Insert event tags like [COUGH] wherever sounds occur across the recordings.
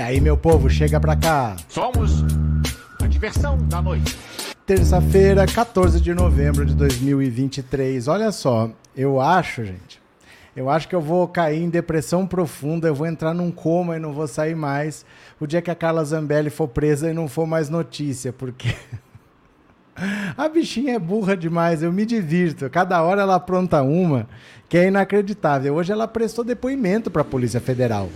E aí, meu povo, chega pra cá. Somos a diversão da noite. Terça-feira, 14 de novembro de 2023. Olha só, eu acho, gente, eu acho que eu vou cair em depressão profunda, eu vou entrar num coma e não vou sair mais. O dia que a Carla Zambelli for presa e não for mais notícia, porque [LAUGHS] a bichinha é burra demais, eu me divirto. Cada hora ela apronta uma que é inacreditável. Hoje ela prestou depoimento para a Polícia Federal.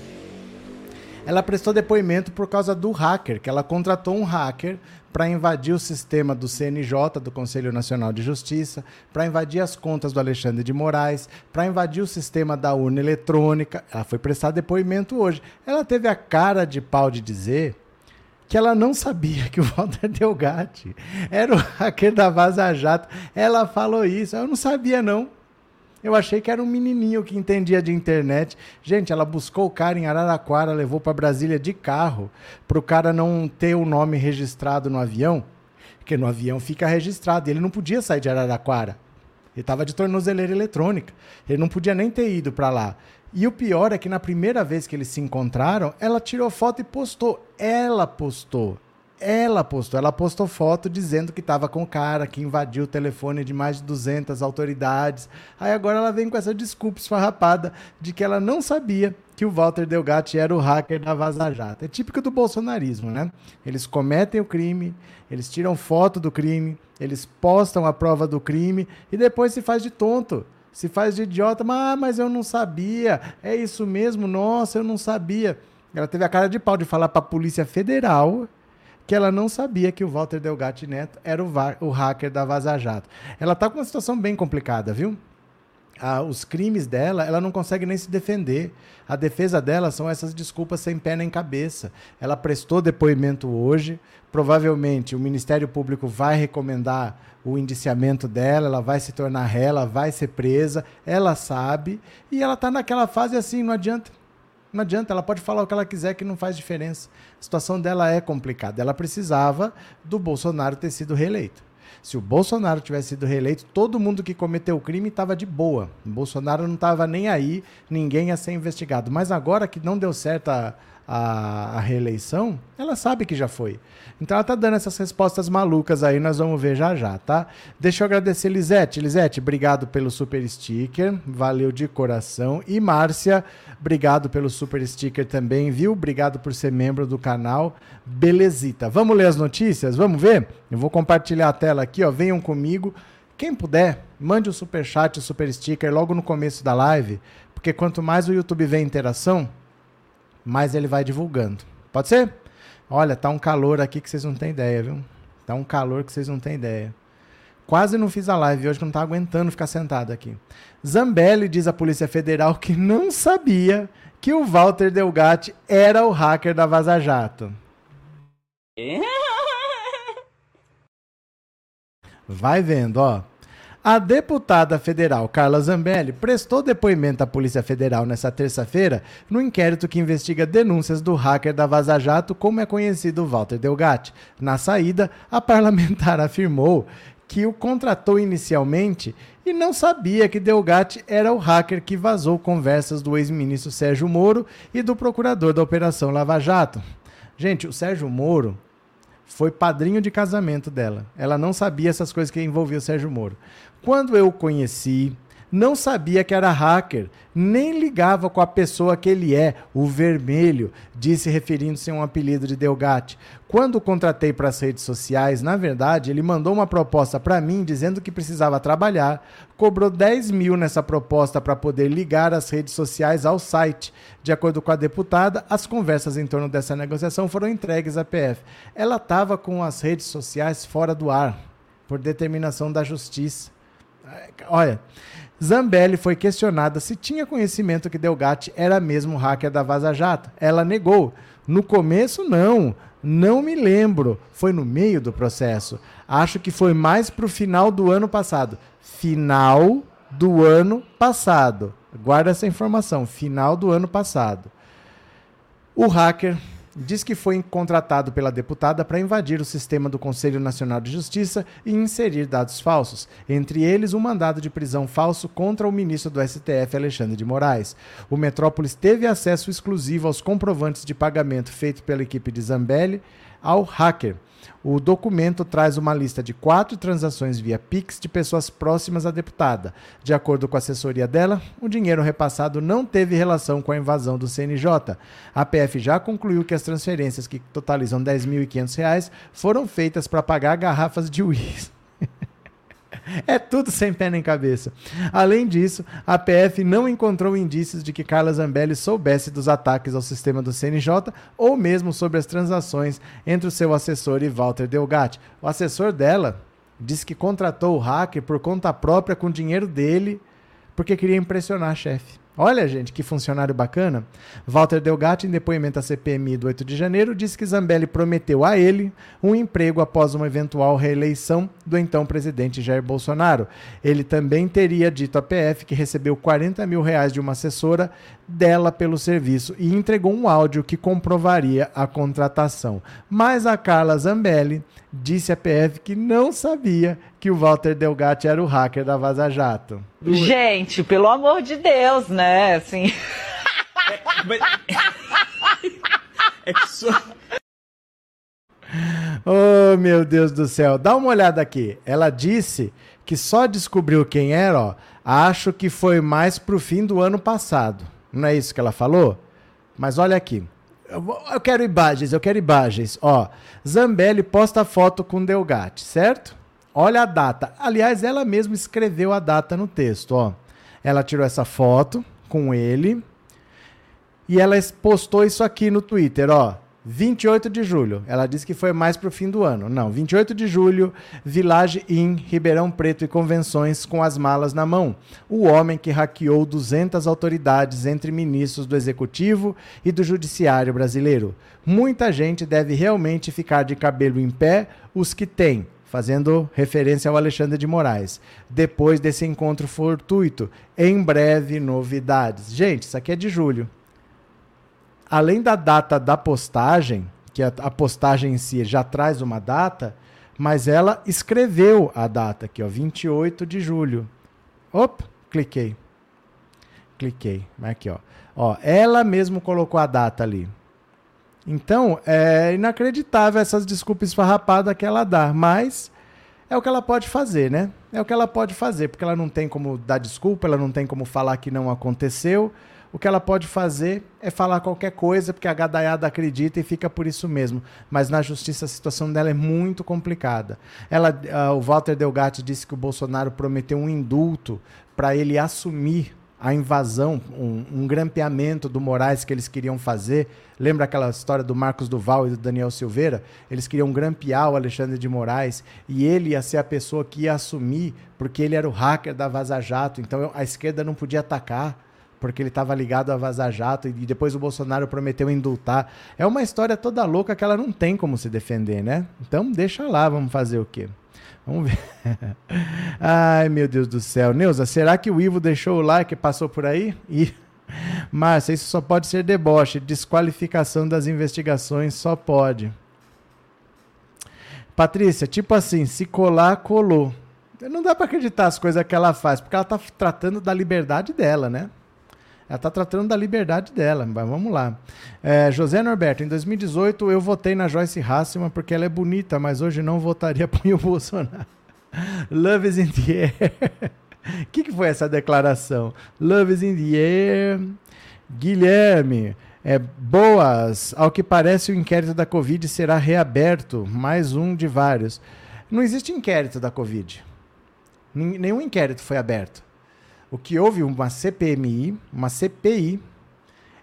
Ela prestou depoimento por causa do hacker, que ela contratou um hacker para invadir o sistema do CNJ, do Conselho Nacional de Justiça, para invadir as contas do Alexandre de Moraes, para invadir o sistema da urna eletrônica. Ela foi prestar depoimento hoje. Ela teve a cara de pau de dizer que ela não sabia que o Walter Delgatti era o hacker da Vaza Jato. Ela falou isso. Eu não sabia, não. Eu achei que era um menininho que entendia de internet. Gente, ela buscou o cara em Araraquara, levou para Brasília de carro, para o cara não ter o nome registrado no avião, porque no avião fica registrado. E ele não podia sair de Araraquara. Ele estava de tornozeleira eletrônica. Ele não podia nem ter ido para lá. E o pior é que na primeira vez que eles se encontraram, ela tirou foto e postou. Ela postou. Ela postou, ela postou foto dizendo que estava com o cara que invadiu o telefone de mais de 200 autoridades. Aí agora ela vem com essa desculpa esfarrapada de que ela não sabia que o Walter Delgatti era o hacker da Vaza Jato. É típico do bolsonarismo, né? Eles cometem o crime, eles tiram foto do crime, eles postam a prova do crime e depois se faz de tonto se faz de idiota, mas, ah, mas eu não sabia, é isso mesmo, nossa, eu não sabia. Ela teve a cara de pau de falar para a Polícia Federal que ela não sabia que o Walter Delgatti Neto era o, o hacker da Vaza Jato. Ela está com uma situação bem complicada, viu? Ah, os crimes dela, ela não consegue nem se defender. A defesa dela são essas desculpas sem pé nem cabeça. Ela prestou depoimento hoje. Provavelmente o Ministério Público vai recomendar o indiciamento dela, ela vai se tornar ré, ela vai ser presa. Ela sabe. E ela está naquela fase assim, não adianta. Não adianta, ela pode falar o que ela quiser que não faz diferença. A situação dela é complicada. Ela precisava do Bolsonaro ter sido reeleito. Se o Bolsonaro tivesse sido reeleito, todo mundo que cometeu o crime estava de boa. O Bolsonaro não estava nem aí, ninguém ia ser investigado. Mas agora que não deu certo a, a, a reeleição, ela sabe que já foi. Então ela tá dando essas respostas malucas aí, nós vamos ver já já, tá? Deixa eu agradecer Lisete. Lisete, obrigado pelo super sticker, valeu de coração. E Márcia, obrigado pelo super sticker também, viu? Obrigado por ser membro do canal. Belezita. Vamos ler as notícias? Vamos ver? Eu vou compartilhar a tela aqui, ó. Venham comigo. Quem puder, mande o super chat, o super sticker logo no começo da live, porque quanto mais o YouTube vê interação, mais ele vai divulgando. Pode ser? Olha, tá um calor aqui que vocês não têm ideia, viu? Tá um calor que vocês não têm ideia. Quase não fiz a live hoje que não tá aguentando ficar sentado aqui. Zambelli diz à Polícia Federal que não sabia que o Walter Delgatti era o hacker da Vaza Jato. Vai vendo, ó. A deputada federal Carla Zambelli prestou depoimento à Polícia Federal nesta terça-feira no inquérito que investiga denúncias do hacker da Vaza Jato, como é conhecido Walter Delgatti. Na saída, a parlamentar [LAUGHS] afirmou que o contratou inicialmente e não sabia que Delgatti era o hacker que vazou conversas do ex-ministro Sérgio Moro e do procurador da Operação Lava Jato. Gente, o Sérgio Moro foi padrinho de casamento dela. Ela não sabia essas coisas que envolviam o Sérgio Moro. Quando eu o conheci, Não sabia que era hacker, nem ligava com a pessoa que ele é, o vermelho, disse referindo-se a um apelido de Delgatti. Quando o contratei para as redes sociais, na verdade, ele mandou uma proposta para mim dizendo que precisava trabalhar, cobrou 10 mil nessa proposta para poder ligar as redes sociais ao site. De acordo com a deputada, as conversas em torno dessa negociação foram entregues à PF. Ela estava com as redes sociais fora do ar, por determinação da justiça. Olha, Zambelli foi questionada se tinha conhecimento que Delgatti era mesmo hacker da Vaza Jato. Ela negou. No começo, não. Não me lembro. Foi no meio do processo. Acho que foi mais para o final do ano passado. Final do ano passado. Guarda essa informação. Final do ano passado. O hacker diz que foi contratado pela deputada para invadir o sistema do Conselho Nacional de Justiça e inserir dados falsos, entre eles um mandado de prisão falso contra o ministro do STF, Alexandre de Moraes. O Metrópolis teve acesso exclusivo aos comprovantes de pagamento feito pela equipe de Zambelli ao hacker. O documento traz uma lista de quatro transações via Pix de pessoas próximas à deputada. De acordo com a assessoria dela, o dinheiro repassado não teve relação com a invasão do CNJ. A PF já concluiu que as transferências, que totalizam R$ 10.500, foram feitas para pagar garrafas de uísque [LAUGHS] é tudo sem pé nem cabeça. Além disso, a PF não encontrou indícios de que Carla Zambelli soubesse dos ataques ao sistema do CNJ ou mesmo sobre as transações entre o seu assessor e Walter Delgatti. O assessor dela disse que contratou o hacker por conta própria com dinheiro dele porque queria impressionar a chefe. Olha, gente, que funcionário bacana. Walter Delgatti, em depoimento à CPMI do 8 de janeiro, disse que Zambelli prometeu a ele um emprego após uma eventual reeleição do então presidente Jair Bolsonaro. Ele também teria dito à PF que recebeu 40 mil reais de uma assessora dela pelo serviço e entregou um áudio que comprovaria a contratação. Mas a Carla Zambelli disse à PF que não sabia que o Walter Delgatti era o hacker da Vaza Jato. Gente, pelo amor de Deus, né? Assim. É, mas... é que só... Oh, meu Deus do céu. Dá uma olhada aqui. Ela disse que só descobriu quem era, ó. Acho que foi mais pro fim do ano passado. Não é isso que ela falou? Mas olha aqui. Eu quero imagens, eu quero imagens. Ó, Zambelli posta foto com Delgatti, certo? Olha a data. Aliás, ela mesma escreveu a data no texto, ó. Ela tirou essa foto com ele e ela postou isso aqui no Twitter, ó. 28 de julho. Ela disse que foi mais para o fim do ano. Não, 28 de julho, Village Inn, Ribeirão Preto e convenções com as malas na mão. O homem que hackeou 200 autoridades entre ministros do Executivo e do Judiciário brasileiro. Muita gente deve realmente ficar de cabelo em pé, os que têm, fazendo referência ao Alexandre de Moraes. Depois desse encontro fortuito, em breve novidades. Gente, isso aqui é de julho além da data da postagem, que a, a postagem em si já traz uma data, mas ela escreveu a data aqui, ó, 28 de julho. Opa, cliquei. Cliquei. Aqui, ó. Ó, ela mesmo colocou a data ali. Então, é inacreditável essas desculpas esfarrapadas que ela dá, mas é o que ela pode fazer, né? É o que ela pode fazer, porque ela não tem como dar desculpa, ela não tem como falar que não aconteceu o que ela pode fazer é falar qualquer coisa, porque a gadaiada acredita e fica por isso mesmo. Mas na justiça a situação dela é muito complicada. Ela, uh, o Walter Delgatti disse que o Bolsonaro prometeu um indulto para ele assumir a invasão, um, um, grampeamento do Moraes que eles queriam fazer. Lembra aquela história do Marcos Duval e do Daniel Silveira? Eles queriam grampear o Alexandre de Moraes e ele ia ser a pessoa que ia assumir, porque ele era o hacker da Vaza Jato, então a esquerda não podia atacar porque ele estava ligado a Vaza Jato e depois o Bolsonaro prometeu indultar. É uma história toda louca que ela não tem como se defender, né? Então deixa lá, vamos fazer o quê? Vamos ver. [LAUGHS] Ai, meu Deus do céu. Neuza, será que o Ivo deixou o like e passou por aí? E... [LAUGHS] Márcia, isso só pode ser deboche. Desqualificação das investigações só pode. Patrícia, tipo assim, se colar, colou. Não dá para acreditar as coisas que ela faz, porque ela tá tratando da liberdade dela, né? Ela está tratando da liberdade dela, mas vamos lá. É, José Norberto, em 2018 eu votei na Joyce Hasselman porque ela é bonita, mas hoje não votaria [LAUGHS] para o Bolsonaro. Love is in the air. O [LAUGHS] que, que foi essa declaração? Love is in the air. Guilherme, é, boas. Ao que parece, o inquérito da Covid será reaberto. Mais um de vários. Não existe inquérito da Covid. Nenhum inquérito foi aberto. O que houve uma CPMI, uma CPI.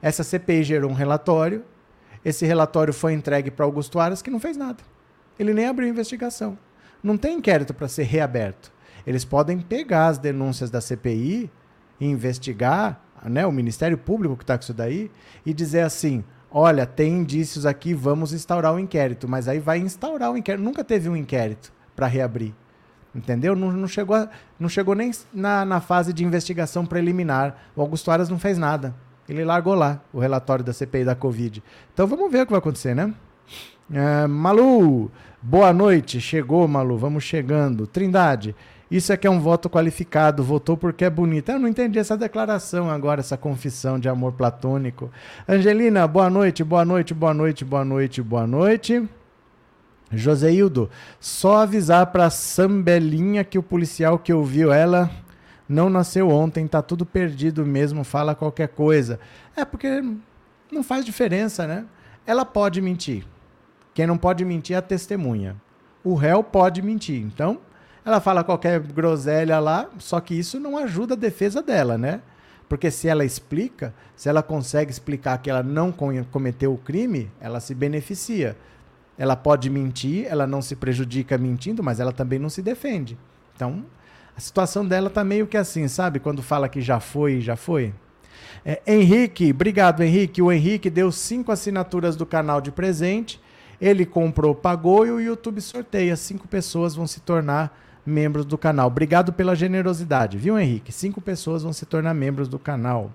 Essa CPI gerou um relatório. Esse relatório foi entregue para Augusto Aras, que não fez nada. Ele nem abriu investigação. Não tem inquérito para ser reaberto. Eles podem pegar as denúncias da CPI e investigar, né, o Ministério Público que está com isso daí, e dizer assim: olha, tem indícios aqui, vamos instaurar o um inquérito. Mas aí vai instaurar o um inquérito. Nunca teve um inquérito para reabrir. Entendeu? Não, não, chegou, não chegou nem na, na fase de investigação preliminar. O Augusto Aras não fez nada. Ele largou lá o relatório da CPI da Covid. Então vamos ver o que vai acontecer, né? É, Malu, boa noite. Chegou, Malu. Vamos chegando. Trindade, isso é que é um voto qualificado, votou porque é bonita. Eu não entendi essa declaração agora, essa confissão de amor platônico. Angelina, boa noite, boa noite, boa noite, boa noite, boa noite. Joseildo, só avisar pra Sambelinha que o policial que ouviu ela não nasceu ontem, tá tudo perdido mesmo, fala qualquer coisa. É porque não faz diferença, né? Ela pode mentir. Quem não pode mentir é a testemunha. O réu pode mentir. Então, ela fala qualquer groselha lá, só que isso não ajuda a defesa dela, né? Porque se ela explica, se ela consegue explicar que ela não cometeu o crime, ela se beneficia. Ela pode mentir, ela não se prejudica mentindo, mas ela também não se defende. Então, a situação dela tá meio que assim, sabe? Quando fala que já foi, já foi. É, Henrique, obrigado, Henrique. O Henrique deu cinco assinaturas do canal de presente. Ele comprou, pagou e o YouTube sorteia. Cinco pessoas vão se tornar membros do canal. Obrigado pela generosidade, viu, Henrique? Cinco pessoas vão se tornar membros do canal.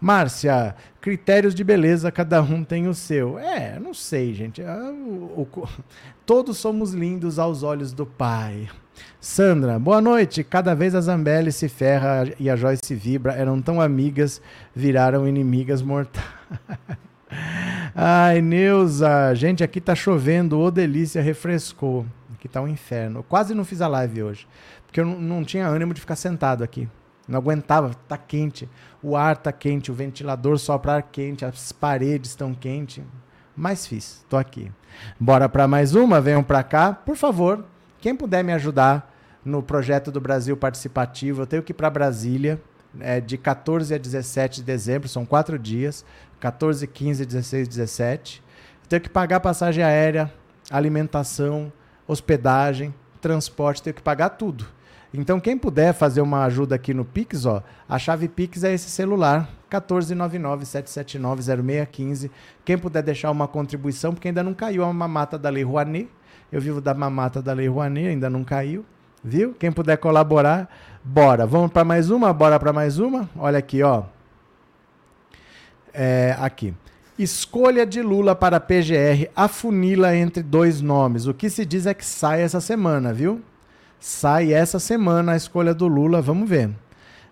Márcia, critérios de beleza, cada um tem o seu. É, não sei, gente. O, [LAUGHS] todos somos lindos aos olhos do Pai. Sandra, boa noite. Cada vez a Zambelli se ferra e a Joyce vibra. Eram tão amigas, viraram inimigas mortais. [LAUGHS] Ai, Neuza, gente, aqui tá chovendo, ô delícia, refrescou que tá um inferno. Eu quase não fiz a live hoje, porque eu não, tinha ânimo de ficar sentado aqui. Não aguentava, tá quente. O ar tá quente, o ventilador sopra ar quente, as paredes estão quentes. Mas fiz, tô aqui. Bora para mais uma, venham para cá. Por favor, quem puder me ajudar no projeto do Brasil Participativo, eu tenho que ir para Brasília, é, de 14 a 17 de dezembro, são quatro dias, 14, 15, 16, 17. Eu tenho que pagar passagem aérea, alimentação, hospedagem, transporte, tenho que pagar tudo. Então, quem puder fazer uma ajuda aqui no Pix, ó, a chave Pix é esse celular, 14997790615. Quem puder deixar uma contribuição, porque ainda não caiu a mamata da Lei Rouanet. Eu vivo da mamata da Lei Rouanet, ainda não caiu. Viu? Quem puder colaborar, bora. Vamos para mais uma? Bora para mais uma? Olha aqui, ó. É, aqui. Escolha de Lula para PGR afunila entre dois nomes. O que se diz é que sai essa semana, viu? Sai essa semana a escolha do Lula, vamos ver.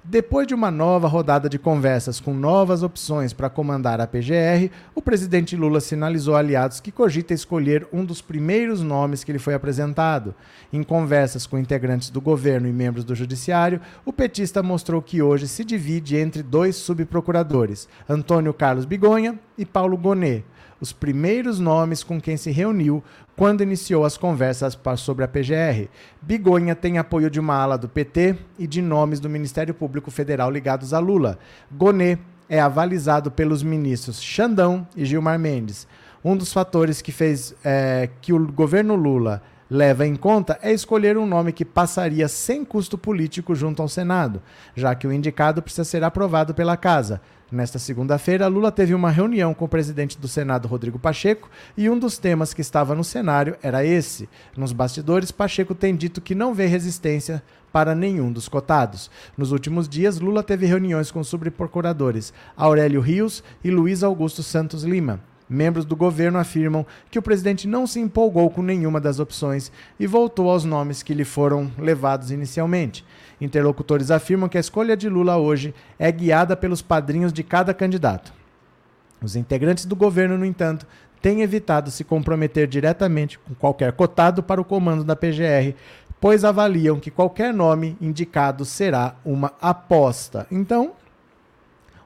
Depois de uma nova rodada de conversas com novas opções para comandar a PGR, o presidente Lula sinalizou aliados que cogita escolher um dos primeiros nomes que lhe foi apresentado. Em conversas com integrantes do governo e membros do judiciário, o petista mostrou que hoje se divide entre dois subprocuradores, Antônio Carlos Bigonha e Paulo Gonet os primeiros nomes com quem se reuniu quando iniciou as conversas sobre a PGR. Bigonha tem apoio de uma ala do PT e de nomes do Ministério Público Federal ligados a Lula. Gonê é avalizado pelos ministros Xandão e Gilmar Mendes. Um dos fatores que fez é, que o governo Lula leva em conta é escolher um nome que passaria sem custo político junto ao Senado, já que o indicado precisa ser aprovado pela Casa. Nesta segunda-feira, Lula teve uma reunião com o presidente do Senado, Rodrigo Pacheco, e um dos temas que estava no cenário era esse. Nos bastidores, Pacheco tem dito que não vê resistência para nenhum dos cotados. Nos últimos dias, Lula teve reuniões com subprocuradores Aurélio Rios e Luiz Augusto Santos Lima. Membros do governo afirmam que o presidente não se empolgou com nenhuma das opções e voltou aos nomes que lhe foram levados inicialmente. Interlocutores afirmam que a escolha de Lula hoje é guiada pelos padrinhos de cada candidato. Os integrantes do governo, no entanto, têm evitado se comprometer diretamente com qualquer cotado para o comando da PGR, pois avaliam que qualquer nome indicado será uma aposta. Então,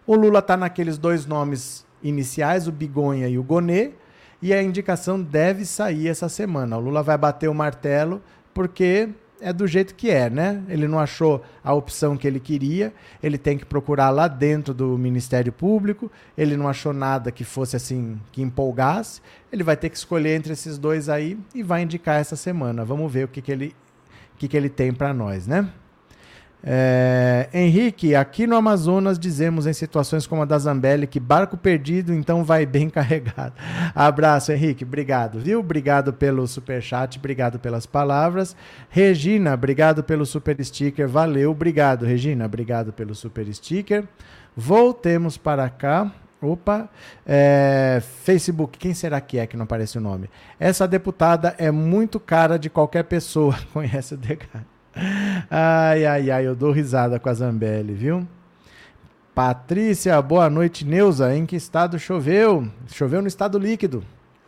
o Lula está naqueles dois nomes iniciais, o Bigonha e o Gonê, e a indicação deve sair essa semana. O Lula vai bater o martelo porque é do jeito que é, né? Ele não achou a opção que ele queria, ele tem que procurar lá dentro do Ministério Público, ele não achou nada que fosse assim, que empolgasse, ele vai ter que escolher entre esses dois aí e vai indicar essa semana. Vamos ver o que, que, ele, que, que ele tem para nós, né? É, Henrique, aqui no Amazonas dizemos em situações como a da Zambelli que barco perdido então vai bem [LAUGHS] carregado. Abraço, Henrique, obrigado, viu? Obrigado pelo super chat, obrigado pelas palavras. Regina, obrigado pelo super sticker, valeu, obrigado, Regina, obrigado pelo super sticker. Voltemos para cá. Opa, é, Facebook, quem será que é que não aparece o nome? Essa deputada é muito cara de qualquer pessoa. [LAUGHS] Conhece o Degar. Ai, ai, ai, eu dou risada com a Zambelli, viu? Patrícia, boa noite, Neuza. Em que estado choveu? Choveu no estado líquido.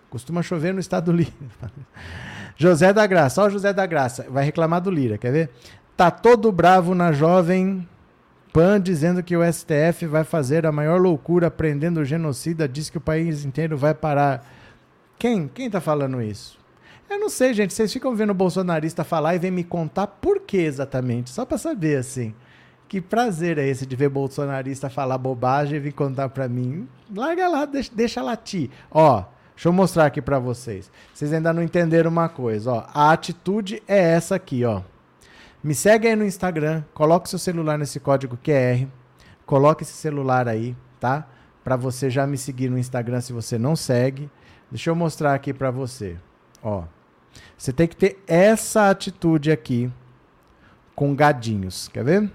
Costuma chover no estado líquido. [LAUGHS] José da Graça, ó, José da Graça, vai reclamar do Lira, quer ver? Tá todo bravo na jovem Pan dizendo que o STF vai fazer a maior loucura prendendo o genocida, diz que o país inteiro vai parar. Quem? Quem tá falando isso? Eu não sei, gente. Vocês ficam vendo o bolsonarista falar e vem me contar por que exatamente. Só para saber, assim. Que prazer é esse de ver bolsonarista falar bobagem e vir contar para mim. Larga lá, deixa, deixa latir. Ó, deixa eu mostrar aqui para vocês. Vocês ainda não entenderam uma coisa, ó. A atitude é essa aqui, ó. Me segue aí no Instagram, coloque seu celular nesse código QR, coloque esse celular aí, tá? Para você já me seguir no Instagram se você não segue. Deixa eu mostrar aqui para você. Ó. Você tem que ter essa atitude aqui com gadinhos. Quer ver?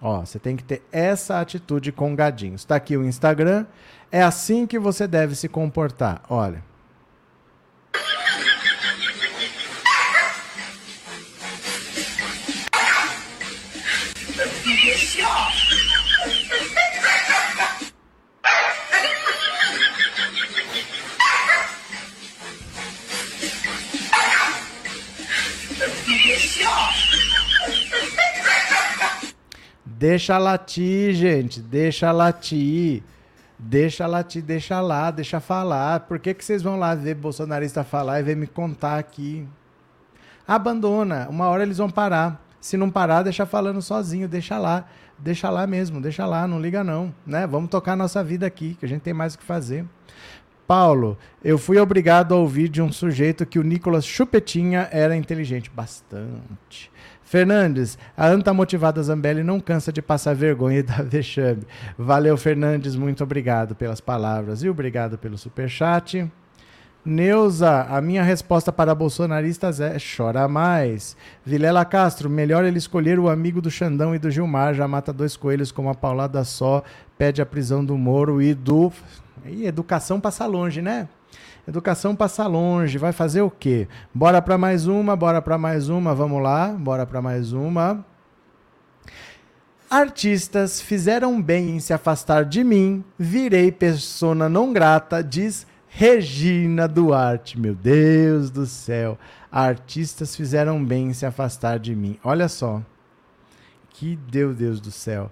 Ó, você tem que ter essa atitude com gadinhos. Está aqui o Instagram. É assim que você deve se comportar. Olha. Deixa latir, gente. Deixa latir. Deixa latir, deixa lá, deixa falar. Por que, que vocês vão lá ver bolsonarista falar e ver me contar aqui? Abandona. Uma hora eles vão parar. Se não parar, deixa falando sozinho, deixa lá. Deixa lá mesmo, deixa lá, não liga não, né? Vamos tocar nossa vida aqui, que a gente tem mais o que fazer. Paulo, eu fui obrigado a ouvir de um sujeito que o Nicolas Chupetinha era inteligente. Bastante. Fernandes, a anta motivada Zambelli não cansa de passar vergonha e [LAUGHS] dar vexame. Valeu, Fernandes, muito obrigado pelas palavras e obrigado pelo superchat. Neuza, a minha resposta para bolsonaristas é chora mais. Vilela Castro, melhor ele escolher o amigo do Xandão e do Gilmar, já mata dois coelhos com uma paulada só, pede a prisão do Moro e do... E educação passa longe, né? Educação passa longe, vai fazer o quê? Bora para mais uma, bora para mais uma, vamos lá, bora para mais uma. Artistas fizeram bem em se afastar de mim, virei persona não grata, diz Regina Duarte. Meu Deus do céu. Artistas fizeram bem em se afastar de mim. Olha só. Que Deus, Deus do céu.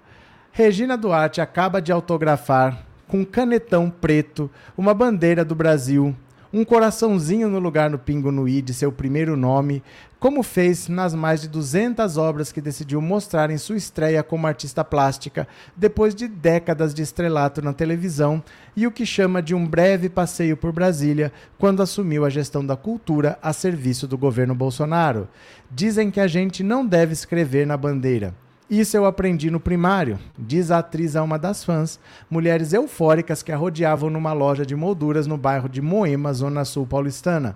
Regina Duarte acaba de autografar com canetão preto uma bandeira do Brasil um coraçãozinho no lugar no Pingo no I de seu primeiro nome, como fez nas mais de 200 obras que decidiu mostrar em sua estreia como artista plástica, depois de décadas de estrelato na televisão e o que chama de um breve passeio por Brasília, quando assumiu a gestão da cultura a serviço do governo Bolsonaro. Dizem que a gente não deve escrever na bandeira. Isso eu aprendi no primário, diz a atriz a uma das fãs, mulheres eufóricas que a rodeavam numa loja de molduras no bairro de Moema, zona sul paulistana.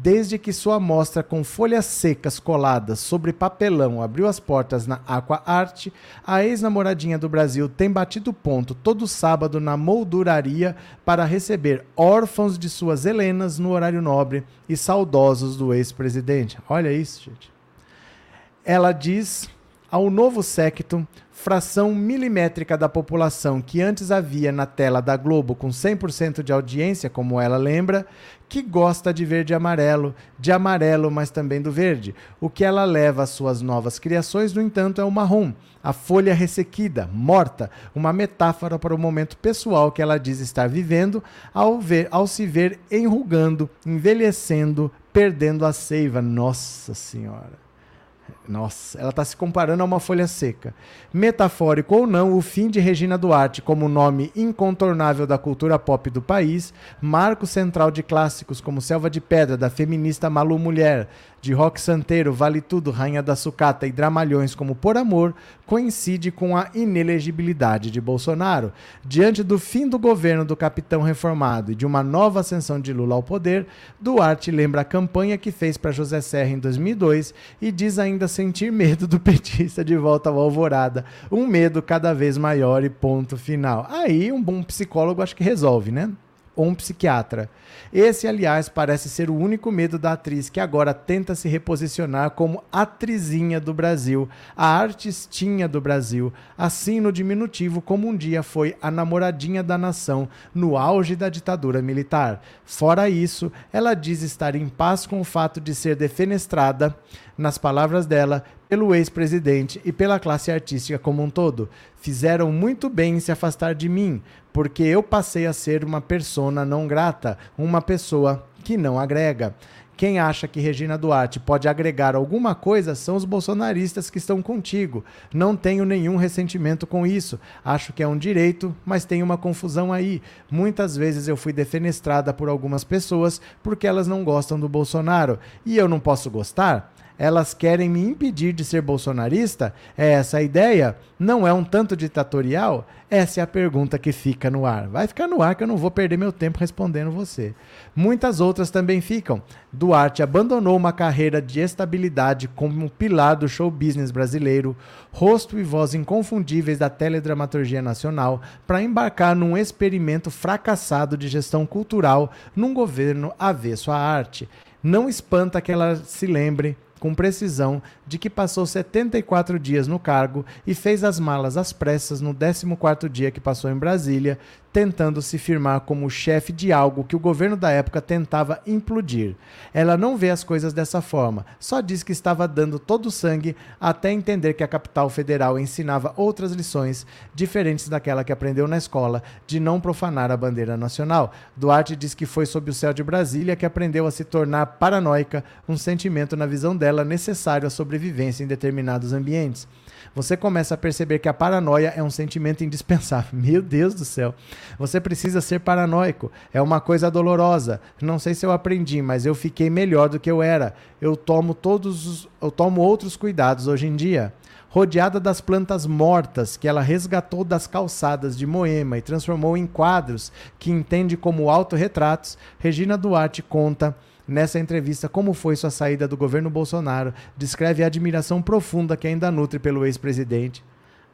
Desde que sua mostra com folhas secas coladas sobre papelão abriu as portas na Aqua Art, a ex-namoradinha do Brasil tem batido ponto todo sábado na molduraria para receber órfãos de suas Helenas no horário nobre e saudosos do ex-presidente. Olha isso, gente. Ela diz ao novo séquito, fração milimétrica da população que antes havia na tela da Globo com 100% de audiência, como ela lembra, que gosta de verde e amarelo, de amarelo, mas também do verde. O que ela leva às suas novas criações, no entanto, é o marrom, a folha ressequida, morta, uma metáfora para o momento pessoal que ela diz estar vivendo ao, ver, ao se ver enrugando, envelhecendo, perdendo a seiva. Nossa Senhora. Nossa, ela está se comparando a uma folha seca. Metafórico ou não, o fim de Regina Duarte como nome incontornável da cultura pop do país, marco central de clássicos como Selva de Pedra, da feminista Malu Mulher, de rock santeiro, Vale Tudo, Rainha da Sucata e dramalhões como Por Amor, coincide com a inelegibilidade de Bolsonaro. Diante do fim do governo do capitão reformado e de uma nova ascensão de Lula ao poder, Duarte lembra a campanha que fez para José Serra em 2002 e diz ainda sentir medo do [LAUGHS] petista de volta ao Alvorada. Um medo cada vez maior e ponto final. Aí um bom psicólogo acho que resolve, né? Ou um psiquiatra. Esse, aliás, parece ser o único medo da atriz que agora tenta se reposicionar como atrizinha do Brasil, a artistinha do Brasil, assim no diminutivo como um dia foi a namoradinha da nação no auge da ditadura militar. Fora isso, ela diz estar em paz com o fato de ser defenestrada, nas palavras dela, pelo ex-presidente e pela classe artística como um todo. Fizeram muito bem em se afastar de mim, porque eu passei a ser uma persona não grata, uma pessoa que não agrega. Quem acha que Regina Duarte pode agregar alguma coisa são os bolsonaristas que estão contigo. Não tenho nenhum ressentimento com isso. Acho que é um direito, mas tem uma confusão aí. Muitas vezes eu fui defenestrada por algumas pessoas porque elas não gostam do Bolsonaro. E eu não posso gostar? Elas querem me impedir de ser bolsonarista? É essa a ideia? Não é um tanto ditatorial? Essa é a pergunta que fica no ar. Vai ficar no ar que eu não vou perder meu tempo respondendo você. Muitas outras também ficam. Duarte abandonou uma carreira de estabilidade como pilar do show business brasileiro, rosto e voz inconfundíveis da teledramaturgia nacional, para embarcar num experimento fracassado de gestão cultural num governo avesso à arte. Não espanta que ela se lembre com precisão de que passou 74 dias no cargo e fez as malas às pressas no 14º dia que passou em Brasília, tentando se firmar como chefe de algo que o governo da época tentava implodir. Ela não vê as coisas dessa forma, só diz que estava dando todo o sangue até entender que a capital federal ensinava outras lições diferentes daquela que aprendeu na escola, de não profanar a bandeira nacional. Duarte diz que foi sob o céu de Brasília que aprendeu a se tornar paranoica, um sentimento na visão dela necessário à sobrevivência em determinados ambientes você começa a perceber que a paranoia é um sentimento indispensável. [LAUGHS] Meu Deus do céu. Você precisa ser paranoico. É uma coisa dolorosa. Não sei se eu aprendi, mas eu fiquei melhor do que eu era. Eu tomo todos os, eu tomo outros cuidados hoje em dia rodeada das plantas mortas que ela resgatou das calçadas de Moema e transformou em quadros que entende como autorretratos, Regina Duarte conta Nessa entrevista, como foi sua saída do governo Bolsonaro, descreve a admiração profunda que ainda nutre pelo ex-presidente.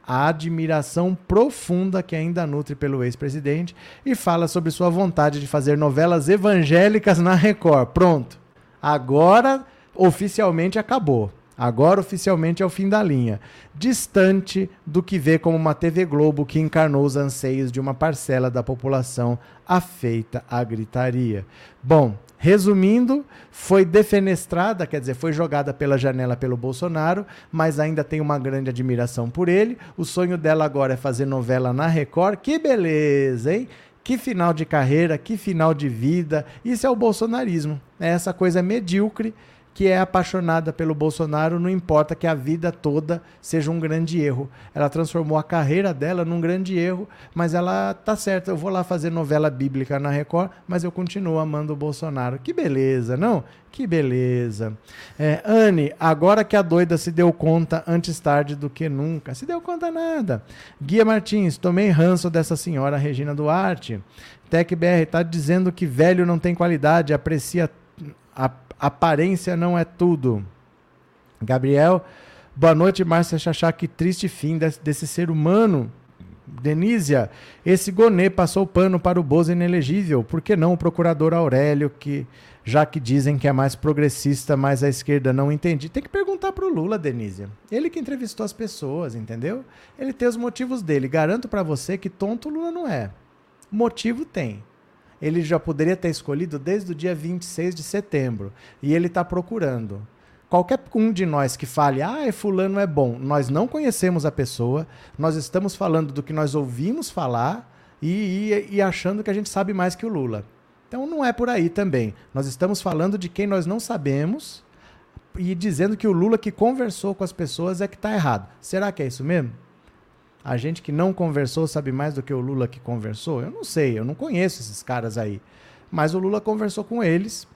A admiração profunda que ainda nutre pelo ex-presidente e fala sobre sua vontade de fazer novelas evangélicas na Record. Pronto. Agora oficialmente acabou. Agora oficialmente é o fim da linha. Distante do que vê como uma TV Globo que encarnou os anseios de uma parcela da população afeita à gritaria. Bom, Resumindo, foi defenestrada, quer dizer, foi jogada pela janela pelo Bolsonaro, mas ainda tem uma grande admiração por ele. O sonho dela agora é fazer novela na Record. Que beleza, hein? Que final de carreira, que final de vida. Isso é o bolsonarismo. É essa coisa medíocre que é apaixonada pelo Bolsonaro, não importa que a vida toda seja um grande erro. Ela transformou a carreira dela num grande erro, mas ela tá certa. Eu vou lá fazer novela bíblica na Record, mas eu continuo amando o Bolsonaro. Que beleza, não? Que beleza. É, Anne, agora que a doida se deu conta antes tarde do que nunca. Se deu conta nada. Guia Martins, tomei ranço dessa senhora Regina Duarte. TecBR está dizendo que velho não tem qualidade, aprecia a Aparência não é tudo. Gabriel, boa noite, Márcia Chachá. Que triste fim desse, desse ser humano. Denísia, esse Gonê passou pano para o Bozo inelegível. Por que não o procurador Aurélio, que já que dizem que é mais progressista, mas a esquerda não entende? Tem que perguntar para o Lula, Denísia. Ele que entrevistou as pessoas, entendeu? Ele tem os motivos dele. Garanto para você que tonto o Lula não é. Motivo tem. Ele já poderia ter escolhido desde o dia 26 de setembro. E ele está procurando qualquer um de nós que fale, ah, fulano é bom, nós não conhecemos a pessoa, nós estamos falando do que nós ouvimos falar e, e, e, achando que a gente sabe mais que o Lula. Então não é por aí também. Nós estamos falando de quem nós não sabemos e dizendo que o Lula que conversou com as pessoas é que está errado. Será que é isso mesmo? A gente que não conversou sabe mais do que o Lula que conversou? Eu não sei, eu não conheço esses caras aí. Mas o Lula conversou com eles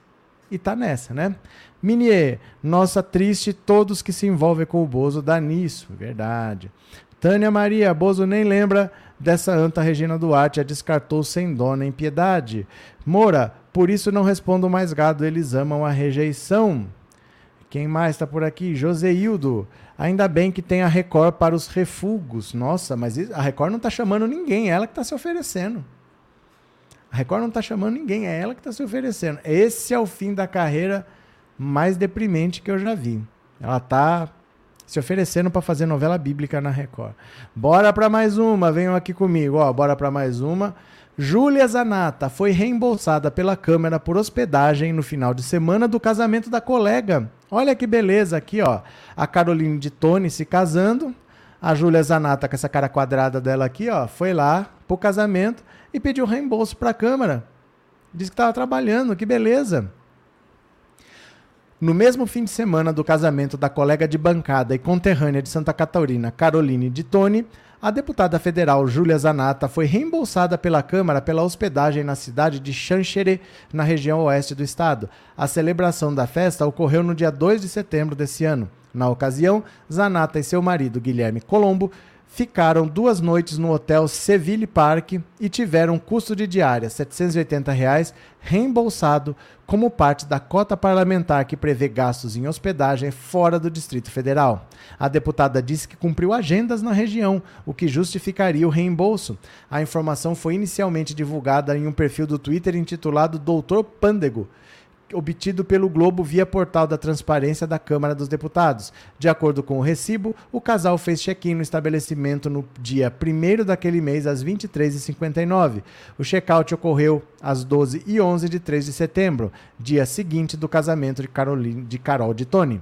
e tá nessa, né? Minier, nossa triste, todos que se envolvem com o Bozo dá nisso, verdade. Tânia Maria, Bozo nem lembra dessa anta Regina Duarte, a descartou sem dona em piedade. Moura, por isso não respondo mais gado, eles amam a rejeição. Quem mais está por aqui? Joseildo. Ainda bem que tem a Record para os refugos. Nossa, mas a Record não está chamando ninguém, é ela que está se oferecendo. A Record não está chamando ninguém, é ela que está se oferecendo. Esse é o fim da carreira mais deprimente que eu já vi. Ela está se oferecendo para fazer novela bíblica na Record. Bora para mais uma, venham aqui comigo, ó, bora para mais uma. Júlia Zanata foi reembolsada pela Câmara por hospedagem no final de semana do casamento da colega. Olha que beleza aqui, ó. A Caroline de Tone se casando. A Júlia Zanata, com essa cara quadrada dela aqui, ó, foi lá pro casamento e pediu reembolso para a Câmara. Disse que estava trabalhando, que beleza. No mesmo fim de semana do casamento da colega de bancada e conterrânea de Santa Catarina, Caroline de Tone, a deputada federal Júlia Zanata foi reembolsada pela Câmara pela hospedagem na cidade de Xanxerê, na região oeste do estado. A celebração da festa ocorreu no dia 2 de setembro desse ano. Na ocasião, Zanata e seu marido, Guilherme Colombo, ficaram duas noites no hotel Seville Park e tiveram custo de diária 780 reais, reembolsado como parte da cota parlamentar que prevê gastos em hospedagem fora do Distrito Federal. A deputada disse que cumpriu agendas na região, o que justificaria o reembolso. A informação foi inicialmente divulgada em um perfil do Twitter intitulado Doutor Pândego obtido pelo Globo via portal da transparência da Câmara dos Deputados. De acordo com o recibo, o casal fez check-in no estabelecimento no dia 1 daquele mês, às 23h59. O check-out ocorreu às 12h11 de 3 de setembro, dia seguinte do casamento de, Caroline, de Carol de Tony.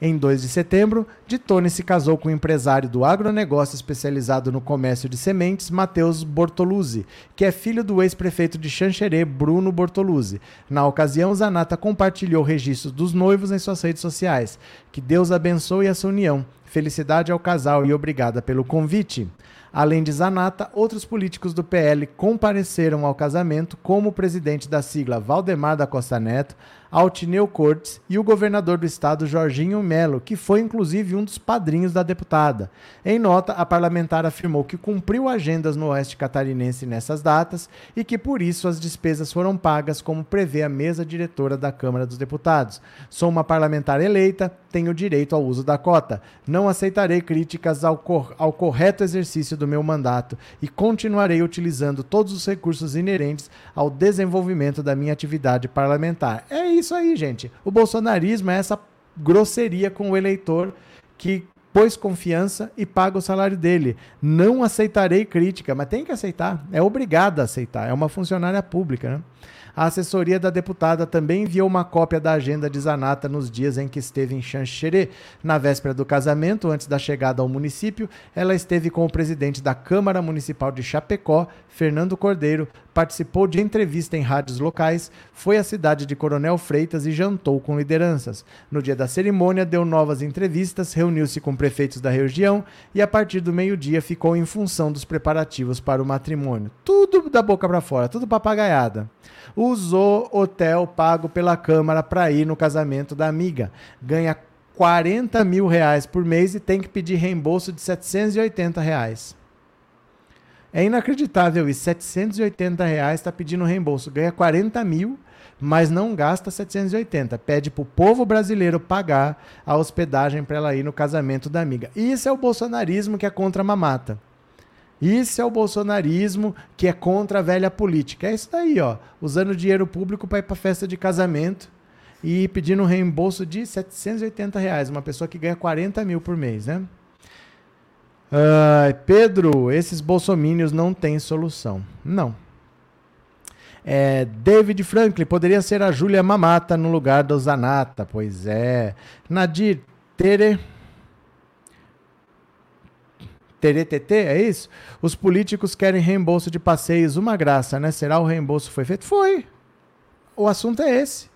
Em 2 de setembro, Ditone se casou com o empresário do agronegócio especializado no comércio de sementes, Matheus Bortoluzzi, que é filho do ex-prefeito de Xanxerê, Bruno Bortoluzzi. Na ocasião, Zanata compartilhou registros dos noivos em suas redes sociais. Que Deus abençoe essa união. Felicidade ao casal e obrigada pelo convite. Além de Zanata, outros políticos do PL compareceram ao casamento, como o presidente da sigla Valdemar da Costa Neto, Altineu Cortes e o governador do estado Jorginho Melo, que foi inclusive um dos padrinhos da deputada. Em nota, a parlamentar afirmou que cumpriu agendas no oeste catarinense nessas datas e que por isso as despesas foram pagas como prevê a mesa diretora da Câmara dos Deputados. Sou uma parlamentar eleita, tenho direito ao uso da cota. Não aceitarei críticas ao, cor ao correto exercício do meu mandato e continuarei utilizando todos os recursos inerentes ao desenvolvimento da minha atividade parlamentar. É isso aí, gente. O bolsonarismo é essa grosseria com o eleitor que pôs confiança e paga o salário dele. Não aceitarei crítica, mas tem que aceitar. É obrigado a aceitar. É uma funcionária pública, né? A assessoria da deputada também enviou uma cópia da agenda de Zanata nos dias em que esteve em Xanxerê. Na véspera do casamento, antes da chegada ao município, ela esteve com o presidente da Câmara Municipal de Chapecó, Fernando Cordeiro, participou de entrevista em rádios locais, foi à cidade de Coronel Freitas e jantou com lideranças. No dia da cerimônia, deu novas entrevistas, reuniu-se com prefeitos da região e, a partir do meio-dia, ficou em função dos preparativos para o matrimônio. Tudo da boca para fora, tudo papagaiada usou hotel pago pela Câmara para ir no casamento da amiga. Ganha 40 mil reais por mês e tem que pedir reembolso de 780 reais. É inacreditável isso. 780 reais está pedindo reembolso. Ganha 40 mil, mas não gasta 780. Pede para o povo brasileiro pagar a hospedagem para ela ir no casamento da amiga. Isso é o bolsonarismo que é contra a mamata. Isso é o bolsonarismo que é contra a velha política. É isso daí, ó. Usando dinheiro público para ir para festa de casamento e pedindo um reembolso de 780 reais. Uma pessoa que ganha 40 mil por mês, né? Uh, Pedro, esses bolsomínios não têm solução. Não. É, David Franklin, poderia ser a Júlia Mamata no lugar do Zanata. Pois é. Nadir, Tere... TT, é isso? Os políticos querem reembolso de passeios, uma graça, né? Será o reembolso foi feito? Foi. O assunto é esse.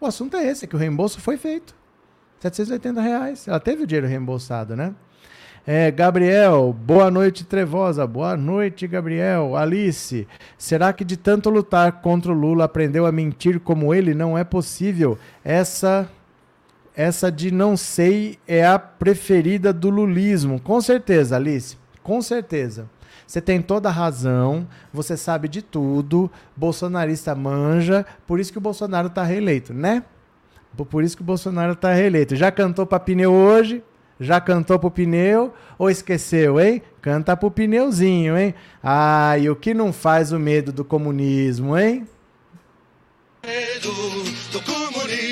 O assunto é esse, é que o reembolso foi feito. 780 reais. Ela teve o dinheiro reembolsado, né? É, Gabriel, boa noite, Trevosa. Boa noite, Gabriel. Alice, será que de tanto lutar contra o Lula aprendeu a mentir como ele? Não é possível. Essa essa de não sei é a preferida do lulismo. Com certeza, Alice. Com certeza. Você tem toda a razão, você sabe de tudo, bolsonarista manja, por isso que o Bolsonaro está reeleito, né? Por isso que o Bolsonaro está reeleito. Já cantou para pneu hoje? Já cantou pro pneu ou esqueceu, hein? Canta pro pneuzinho, hein? E o que não faz o medo do comunismo, hein? Medo do comunismo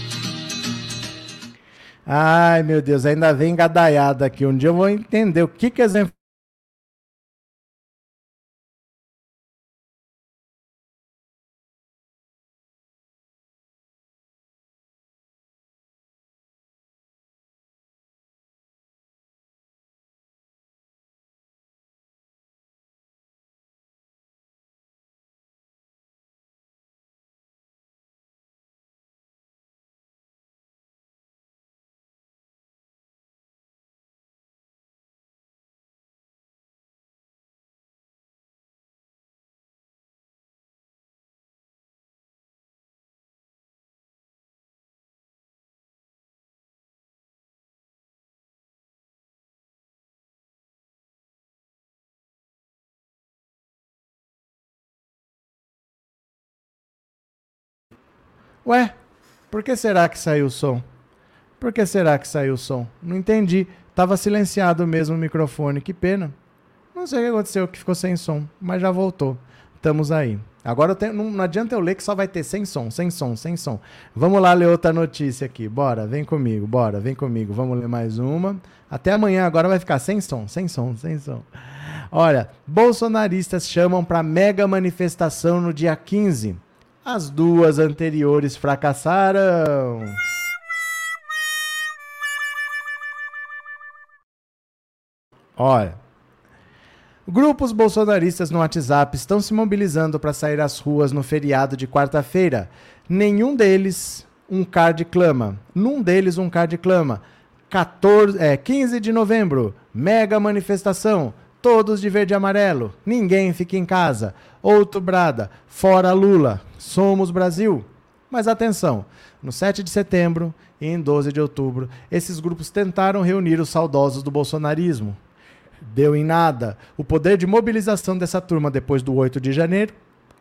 Ai, meu Deus, ainda vem gadaiada aqui. Um dia eu vou entender o que que as Ué, por que será que saiu o som? Por que será que saiu o som? Não entendi. Tava silenciado mesmo o microfone. Que pena. Não sei o que aconteceu, que ficou sem som, mas já voltou. Estamos aí. Agora tenho, não, não, adianta eu ler que só vai ter sem som, sem som, sem som. Vamos lá ler outra notícia aqui. Bora, vem comigo, bora, vem comigo. Vamos ler mais uma. Até amanhã agora vai ficar sem som, sem som, sem som. Olha, bolsonaristas chamam para mega manifestação no dia 15. As duas anteriores fracassaram. Olha, grupos bolsonaristas no WhatsApp estão se mobilizando para sair às ruas no feriado de quarta-feira. Nenhum deles um card clama. Num deles um card clama. 14, é, 15 de novembro, mega manifestação. Todos de verde e amarelo. Ninguém fica em casa. Outro brada. Fora Lula. Somos Brasil. Mas atenção, no 7 de setembro e em 12 de outubro, esses grupos tentaram reunir os saudosos do bolsonarismo. Deu em nada. O poder de mobilização dessa turma depois do 8 de janeiro,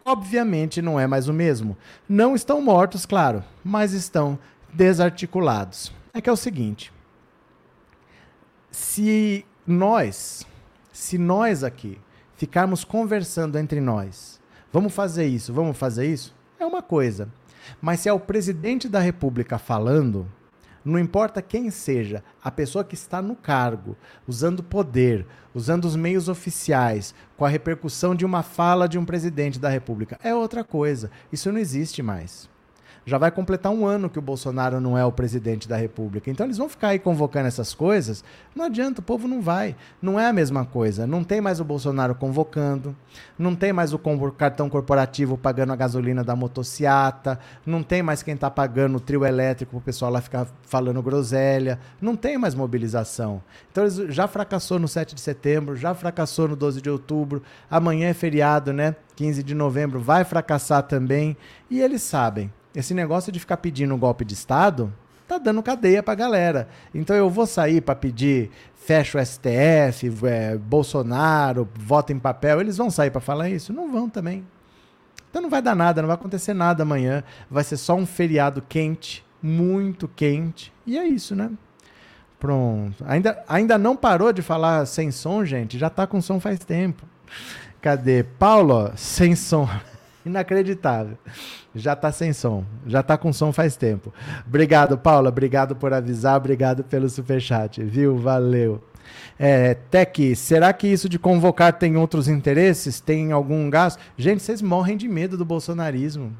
obviamente, não é mais o mesmo. Não estão mortos, claro, mas estão desarticulados. É que é o seguinte: se nós se nós aqui ficarmos conversando entre nós, vamos fazer isso, vamos fazer isso, é uma coisa. Mas se é o presidente da República falando, não importa quem seja, a pessoa que está no cargo, usando poder, usando os meios oficiais, com a repercussão de uma fala de um presidente da República, é outra coisa. Isso não existe mais. Já vai completar um ano que o Bolsonaro não é o presidente da República. Então eles vão ficar aí convocando essas coisas. Não adianta, o povo não vai. Não é a mesma coisa. Não tem mais o Bolsonaro convocando, não tem mais o cartão corporativo pagando a gasolina da motociata, não tem mais quem está pagando o trio elétrico para o pessoal lá ficar falando groselha. Não tem mais mobilização. Então eles já fracassou no 7 de setembro, já fracassou no 12 de outubro. Amanhã é feriado, né? 15 de novembro vai fracassar também. E eles sabem. Esse negócio de ficar pedindo golpe de Estado tá dando cadeia pra galera. Então eu vou sair para pedir fecha o STF, é, Bolsonaro, vota em papel. Eles vão sair para falar isso? Não vão também. Então não vai dar nada, não vai acontecer nada amanhã. Vai ser só um feriado quente, muito quente. E é isso, né? Pronto. Ainda, ainda não parou de falar sem som, gente? Já tá com som faz tempo. Cadê? Paulo, sem som. [LAUGHS] Inacreditável. Já tá sem som. Já tá com som faz tempo. Obrigado, Paula. Obrigado por avisar. Obrigado pelo superchat, viu? Valeu. É, Tec, será que isso de convocar tem outros interesses? Tem algum gasto? Gente, vocês morrem de medo do bolsonarismo.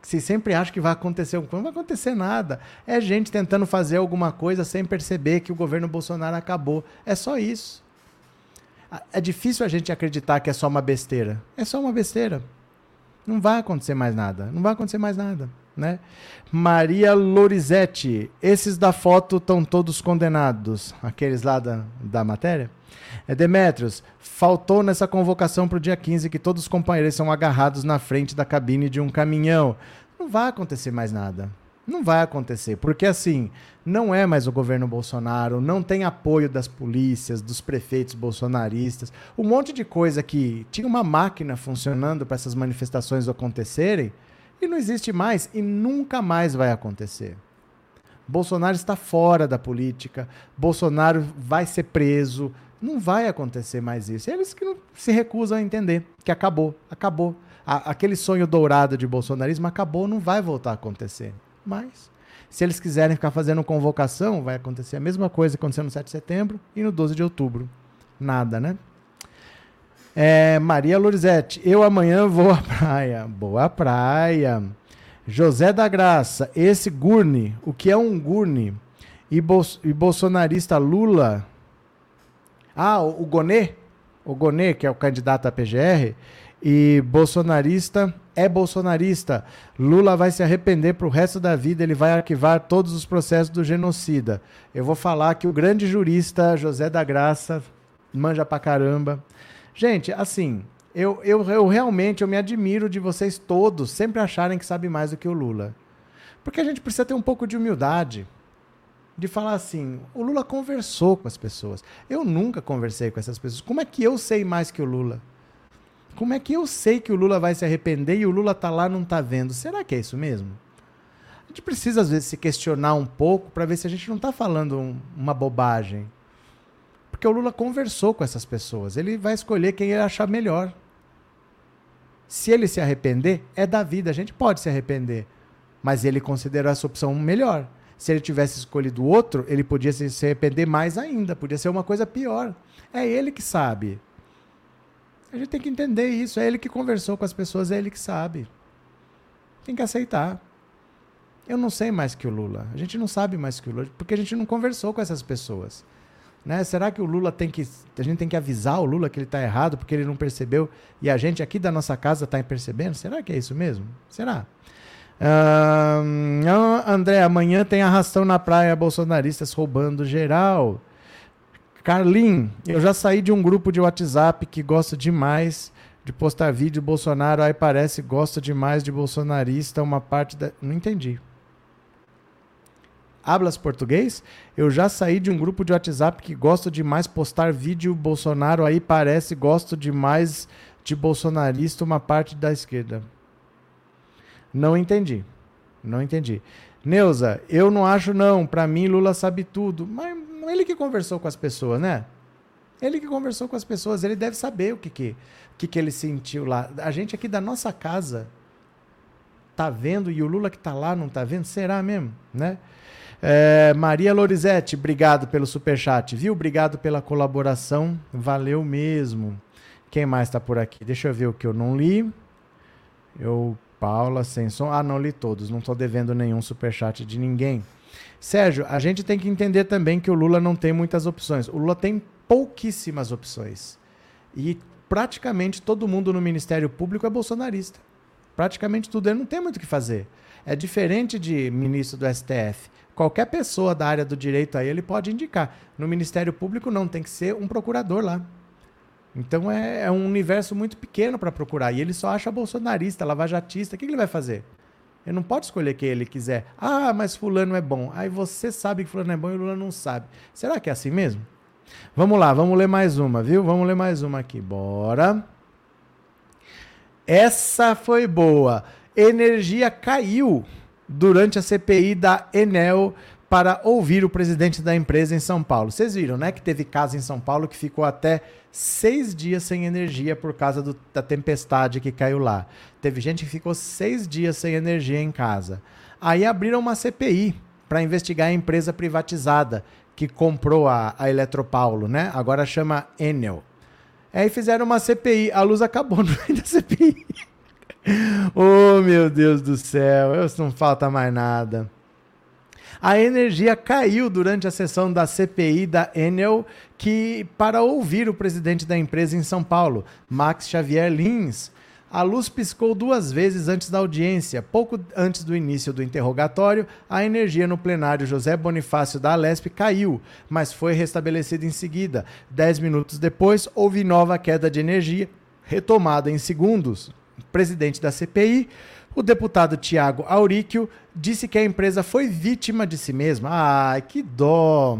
Vocês sempre acham que vai acontecer alguma coisa. Não vai acontecer nada. É gente tentando fazer alguma coisa sem perceber que o governo Bolsonaro acabou. É só isso. É difícil a gente acreditar que é só uma besteira. É só uma besteira. Não vai acontecer mais nada. Não vai acontecer mais nada. Né? Maria Lorizete, esses da foto estão todos condenados. Aqueles lá da, da matéria. É Demetrios, faltou nessa convocação para o dia 15 que todos os companheiros são agarrados na frente da cabine de um caminhão. Não vai acontecer mais nada. Não vai acontecer, porque assim, não é mais o governo Bolsonaro, não tem apoio das polícias, dos prefeitos bolsonaristas, um monte de coisa que tinha uma máquina funcionando para essas manifestações acontecerem e não existe mais e nunca mais vai acontecer. Bolsonaro está fora da política, Bolsonaro vai ser preso, não vai acontecer mais isso. Eles que se recusam a entender que acabou, acabou. A, aquele sonho dourado de bolsonarismo acabou, não vai voltar a acontecer. Mas, se eles quiserem ficar fazendo convocação, vai acontecer a mesma coisa que aconteceu no 7 de setembro e no 12 de outubro. Nada, né? É, Maria Lorizete, eu amanhã vou à praia. Boa praia. José da Graça, esse gurne, o que é um gurne? E, e bolsonarista Lula. Ah, o, o Gonê, o Gonê, que é o candidato à PGR, e bolsonarista é bolsonarista. Lula vai se arrepender para o resto da vida, ele vai arquivar todos os processos do genocida. Eu vou falar que o grande jurista José da Graça manja pra caramba. Gente, assim, eu, eu, eu realmente eu me admiro de vocês todos sempre acharem que sabem mais do que o Lula. Porque a gente precisa ter um pouco de humildade. De falar assim, o Lula conversou com as pessoas. Eu nunca conversei com essas pessoas. Como é que eu sei mais que o Lula? Como é que eu sei que o Lula vai se arrepender e o Lula tá lá não tá vendo? Será que é isso mesmo? A gente precisa às vezes se questionar um pouco para ver se a gente não está falando um, uma bobagem. Porque o Lula conversou com essas pessoas, ele vai escolher quem ele achar melhor. Se ele se arrepender, é da vida, a gente pode se arrepender, mas ele considerou essa opção melhor. Se ele tivesse escolhido outro, ele podia se arrepender mais ainda, podia ser uma coisa pior. É ele que sabe. A gente tem que entender isso. É ele que conversou com as pessoas, é ele que sabe. Tem que aceitar. Eu não sei mais que o Lula. A gente não sabe mais que o Lula, porque a gente não conversou com essas pessoas. Né? Será que o Lula tem que. A gente tem que avisar o Lula que ele está errado porque ele não percebeu e a gente aqui da nossa casa está percebendo? Será que é isso mesmo? Será? Uh, André, amanhã tem arrastão na praia, bolsonaristas roubando geral. Carlin, eu já saí de um grupo de WhatsApp que gosta demais de postar vídeo Bolsonaro, aí parece gosta demais de bolsonarista, uma parte da. Não entendi. Hablas português? Eu já saí de um grupo de WhatsApp que gosta demais postar vídeo Bolsonaro, aí parece gosto demais de bolsonarista, uma parte da esquerda. Não entendi. Não entendi. Neuza, eu não acho não. Para mim Lula sabe tudo. Mas ele que conversou com as pessoas, né? Ele que conversou com as pessoas, ele deve saber o que que, que, que ele sentiu lá. A gente aqui da nossa casa tá vendo e o Lula que tá lá não tá vendo? Será mesmo, né? É, Maria Lorizete, obrigado pelo superchat, viu? Obrigado pela colaboração, valeu mesmo. Quem mais está por aqui? Deixa eu ver o que eu não li. Eu Paula, sem som. Ah, não li todos, não estou devendo nenhum superchat de ninguém. Sérgio, a gente tem que entender também que o Lula não tem muitas opções. O Lula tem pouquíssimas opções. E praticamente todo mundo no Ministério Público é bolsonarista. Praticamente tudo. Ele não tem muito o que fazer. É diferente de ministro do STF. Qualquer pessoa da área do direito aí ele pode indicar. No Ministério Público não, tem que ser um procurador lá. Então é, é um universo muito pequeno para procurar. E ele só acha bolsonarista, lavajatista. O que, que ele vai fazer? Ele não pode escolher quem ele quiser. Ah, mas fulano é bom. Aí você sabe que fulano é bom e Lula não sabe. Será que é assim mesmo? Vamos lá, vamos ler mais uma, viu? Vamos ler mais uma aqui. Bora. Essa foi boa. Energia caiu durante a CPI da Enel para ouvir o presidente da empresa em São Paulo. Vocês viram, né? Que teve casa em São Paulo que ficou até seis dias sem energia por causa do, da tempestade que caiu lá. Teve gente que ficou seis dias sem energia em casa. Aí abriram uma CPI para investigar a empresa privatizada que comprou a, a Eletropaulo, né? Agora chama Enel. Aí fizeram uma CPI. A luz acabou [LAUGHS] no meio da CPI. [LAUGHS] oh, meu Deus do céu. Eu não falta mais nada. A energia caiu durante a sessão da CPI da Enel, que para ouvir o presidente da empresa em São Paulo, Max Xavier Lins, a luz piscou duas vezes antes da audiência. Pouco antes do início do interrogatório, a energia no plenário José Bonifácio da Alesp caiu, mas foi restabelecida em seguida. Dez minutos depois, houve nova queda de energia, retomada em segundos. O presidente da CPI, o deputado Tiago Auríquio, disse que a empresa foi vítima de si mesma. Ai, que dó!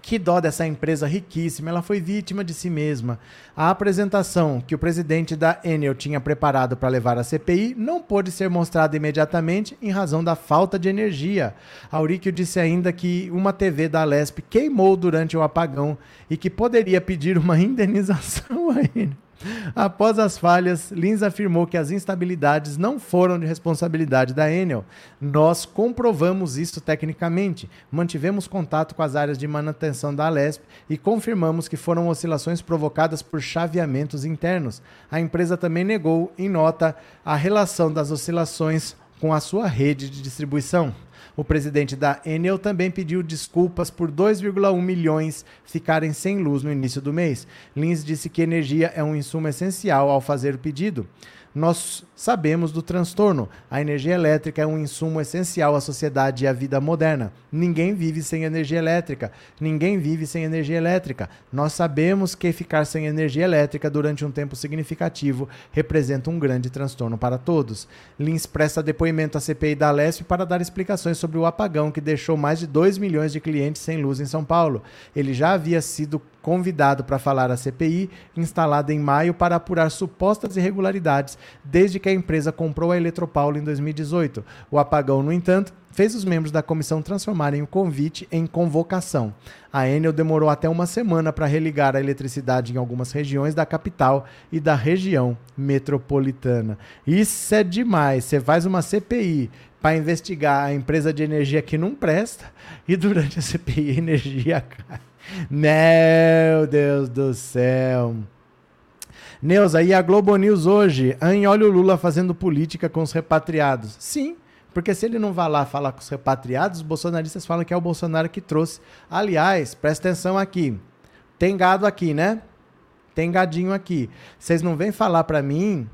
Que dó dessa empresa riquíssima, ela foi vítima de si mesma. A apresentação que o presidente da Enel tinha preparado para levar à CPI não pôde ser mostrada imediatamente em razão da falta de energia. Auríquio disse ainda que uma TV da Lesp queimou durante o apagão e que poderia pedir uma [LAUGHS] indenização a Enel. Após as falhas, Lins afirmou que as instabilidades não foram de responsabilidade da Enel. Nós comprovamos isso tecnicamente, mantivemos contato com as áreas de manutenção da Alesp e confirmamos que foram oscilações provocadas por chaveamentos internos. A empresa também negou, em nota, a relação das oscilações com a sua rede de distribuição. O presidente da Enel também pediu desculpas por 2,1 milhões ficarem sem luz no início do mês. Lins disse que energia é um insumo essencial ao fazer o pedido. Nós sabemos do transtorno. A energia elétrica é um insumo essencial à sociedade e à vida moderna. Ninguém vive sem energia elétrica. Ninguém vive sem energia elétrica. Nós sabemos que ficar sem energia elétrica durante um tempo significativo representa um grande transtorno para todos. Lins presta depoimento à CPI da Lesp para dar explicações sobre o apagão que deixou mais de 2 milhões de clientes sem luz em São Paulo. Ele já havia sido convidado para falar à CPI, instalada em maio para apurar supostas irregularidades desde que a empresa comprou a Eletropaulo em 2018. O apagão, no entanto, fez os membros da comissão transformarem o convite em convocação. A Enel demorou até uma semana para religar a eletricidade em algumas regiões da capital e da região metropolitana. Isso é demais. Você faz uma CPI para investigar a empresa de energia que não presta e durante a CPI a energia [LAUGHS] cai. Meu Deus do céu. Neuza, e a Globo News hoje? Hein, olha o Lula fazendo política com os repatriados. Sim, porque se ele não vai lá falar com os repatriados, os bolsonaristas falam que é o Bolsonaro que trouxe. Aliás, presta atenção aqui. Tem gado aqui, né? Tem gadinho aqui. Vocês não vêm falar para mim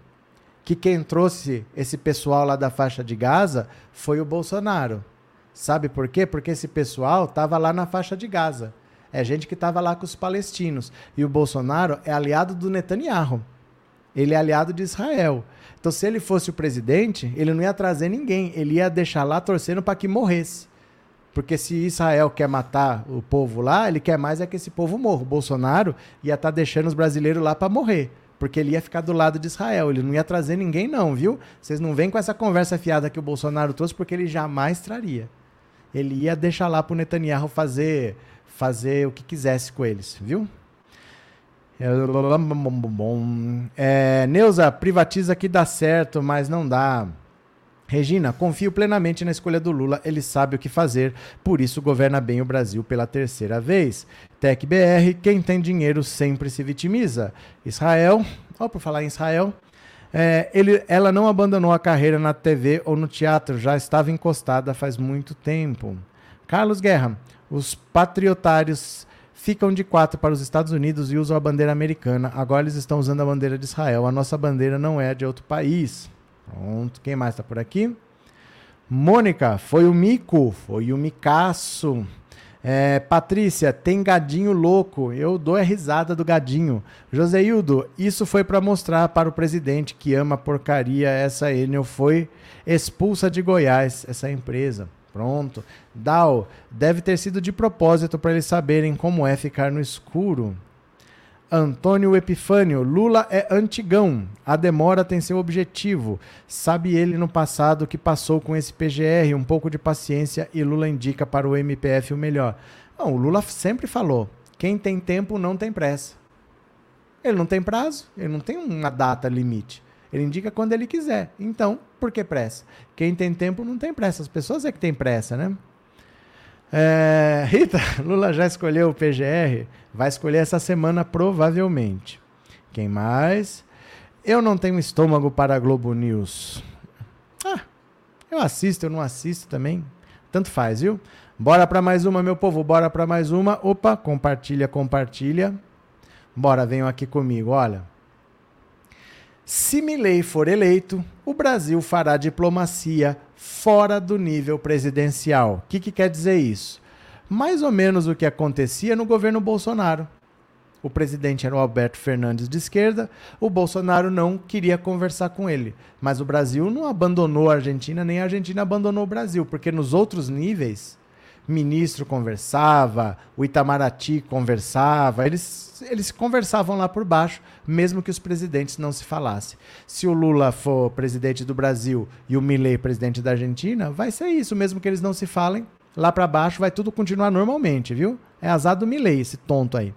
que quem trouxe esse pessoal lá da faixa de Gaza foi o Bolsonaro. Sabe por quê? Porque esse pessoal estava lá na faixa de Gaza. É gente que estava lá com os palestinos. E o Bolsonaro é aliado do Netanyahu. Ele é aliado de Israel. Então, se ele fosse o presidente, ele não ia trazer ninguém. Ele ia deixar lá torcendo para que morresse. Porque se Israel quer matar o povo lá, ele quer mais é que esse povo morra. O Bolsonaro ia estar tá deixando os brasileiros lá para morrer. Porque ele ia ficar do lado de Israel. Ele não ia trazer ninguém, não, viu? Vocês não vêm com essa conversa fiada que o Bolsonaro trouxe, porque ele jamais traria. Ele ia deixar lá para o Netanyahu fazer fazer o que quisesse com eles, viu? É, Neuza, privatiza que dá certo, mas não dá. Regina, confio plenamente na escolha do Lula, ele sabe o que fazer, por isso governa bem o Brasil pela terceira vez. TecBR, quem tem dinheiro sempre se vitimiza. Israel, ó, por falar em Israel, É, ele, ela não abandonou a carreira na TV ou no teatro, já estava encostada faz muito tempo. Carlos Guerra, os patriotários ficam de quatro para os Estados Unidos e usam a bandeira americana. Agora eles estão usando a bandeira de Israel. A nossa bandeira não é de outro país. Pronto. Quem mais está por aqui? Mônica, foi o Mico, foi o Micaço. É, Patrícia, tem gadinho louco. Eu dou a risada do gadinho. Joseildo, isso foi para mostrar para o presidente que ama porcaria. Essa Enel foi expulsa de Goiás, essa empresa. Pronto. Dal, deve ter sido de propósito para eles saberem como é ficar no escuro. Antônio Epifânio, Lula é antigão. A demora tem seu objetivo. Sabe ele no passado que passou com esse PGR, um pouco de paciência e Lula indica para o MPF o melhor. Não, o Lula sempre falou: quem tem tempo não tem pressa. Ele não tem prazo, ele não tem uma data limite. Ele indica quando ele quiser. Então, por que pressa? Quem tem tempo não tem pressa. As pessoas é que têm pressa, né? É, Rita, [LAUGHS] Lula já escolheu o PGR? Vai escolher essa semana, provavelmente. Quem mais? Eu não tenho estômago para a Globo News. Ah, eu assisto, eu não assisto também. Tanto faz, viu? Bora para mais uma, meu povo, bora para mais uma. Opa, compartilha, compartilha. Bora, venham aqui comigo, olha. Se Milley for eleito, o Brasil fará diplomacia fora do nível presidencial. O que, que quer dizer isso? Mais ou menos o que acontecia no governo Bolsonaro. O presidente era o Alberto Fernandes de esquerda, o Bolsonaro não queria conversar com ele. Mas o Brasil não abandonou a Argentina, nem a Argentina abandonou o Brasil, porque nos outros níveis ministro conversava, o Itamaraty conversava, eles, eles conversavam lá por baixo, mesmo que os presidentes não se falassem. Se o Lula for presidente do Brasil e o Milei presidente da Argentina, vai ser isso, mesmo que eles não se falem, lá para baixo vai tudo continuar normalmente, viu? É azar do Milei, esse tonto aí.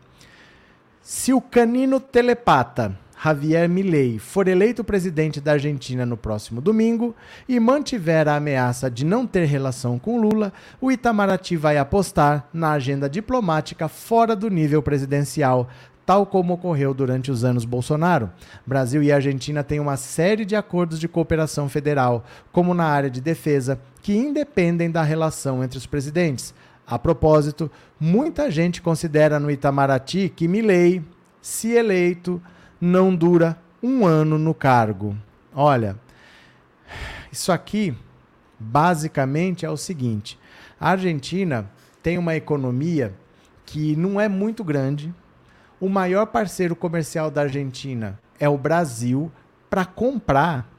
Se o canino telepata Javier Milei for eleito presidente da Argentina no próximo domingo e mantiver a ameaça de não ter relação com Lula, o Itamaraty vai apostar na agenda diplomática fora do nível presidencial, tal como ocorreu durante os anos Bolsonaro. Brasil e Argentina têm uma série de acordos de cooperação federal, como na área de defesa, que independem da relação entre os presidentes. A propósito, muita gente considera no Itamaraty que Milei, se eleito, não dura um ano no cargo. Olha, isso aqui basicamente é o seguinte: a Argentina tem uma economia que não é muito grande. O maior parceiro comercial da Argentina é o Brasil. Para comprar,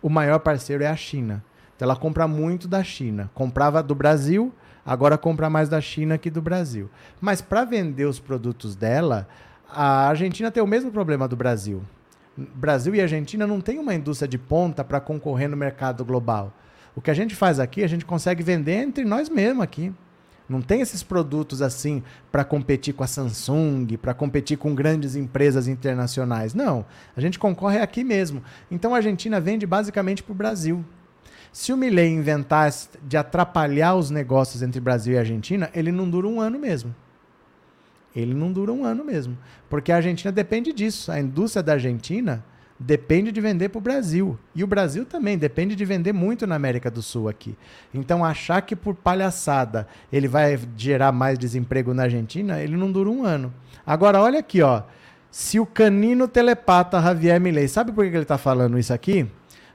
o maior parceiro é a China. Então ela compra muito da China. Comprava do Brasil, agora compra mais da China que do Brasil. Mas para vender os produtos dela, a Argentina tem o mesmo problema do Brasil. Brasil e Argentina não tem uma indústria de ponta para concorrer no mercado global. O que a gente faz aqui, a gente consegue vender entre nós mesmos aqui. Não tem esses produtos assim para competir com a Samsung, para competir com grandes empresas internacionais. Não. A gente concorre aqui mesmo. Então a Argentina vende basicamente para o Brasil. Se o Milley inventar de atrapalhar os negócios entre Brasil e Argentina, ele não dura um ano mesmo ele não dura um ano mesmo. Porque a Argentina depende disso. A indústria da Argentina depende de vender para o Brasil. E o Brasil também depende de vender muito na América do Sul aqui. Então, achar que por palhaçada ele vai gerar mais desemprego na Argentina, ele não dura um ano. Agora, olha aqui, ó. Se o canino telepata Javier Milei, sabe por que ele está falando isso aqui?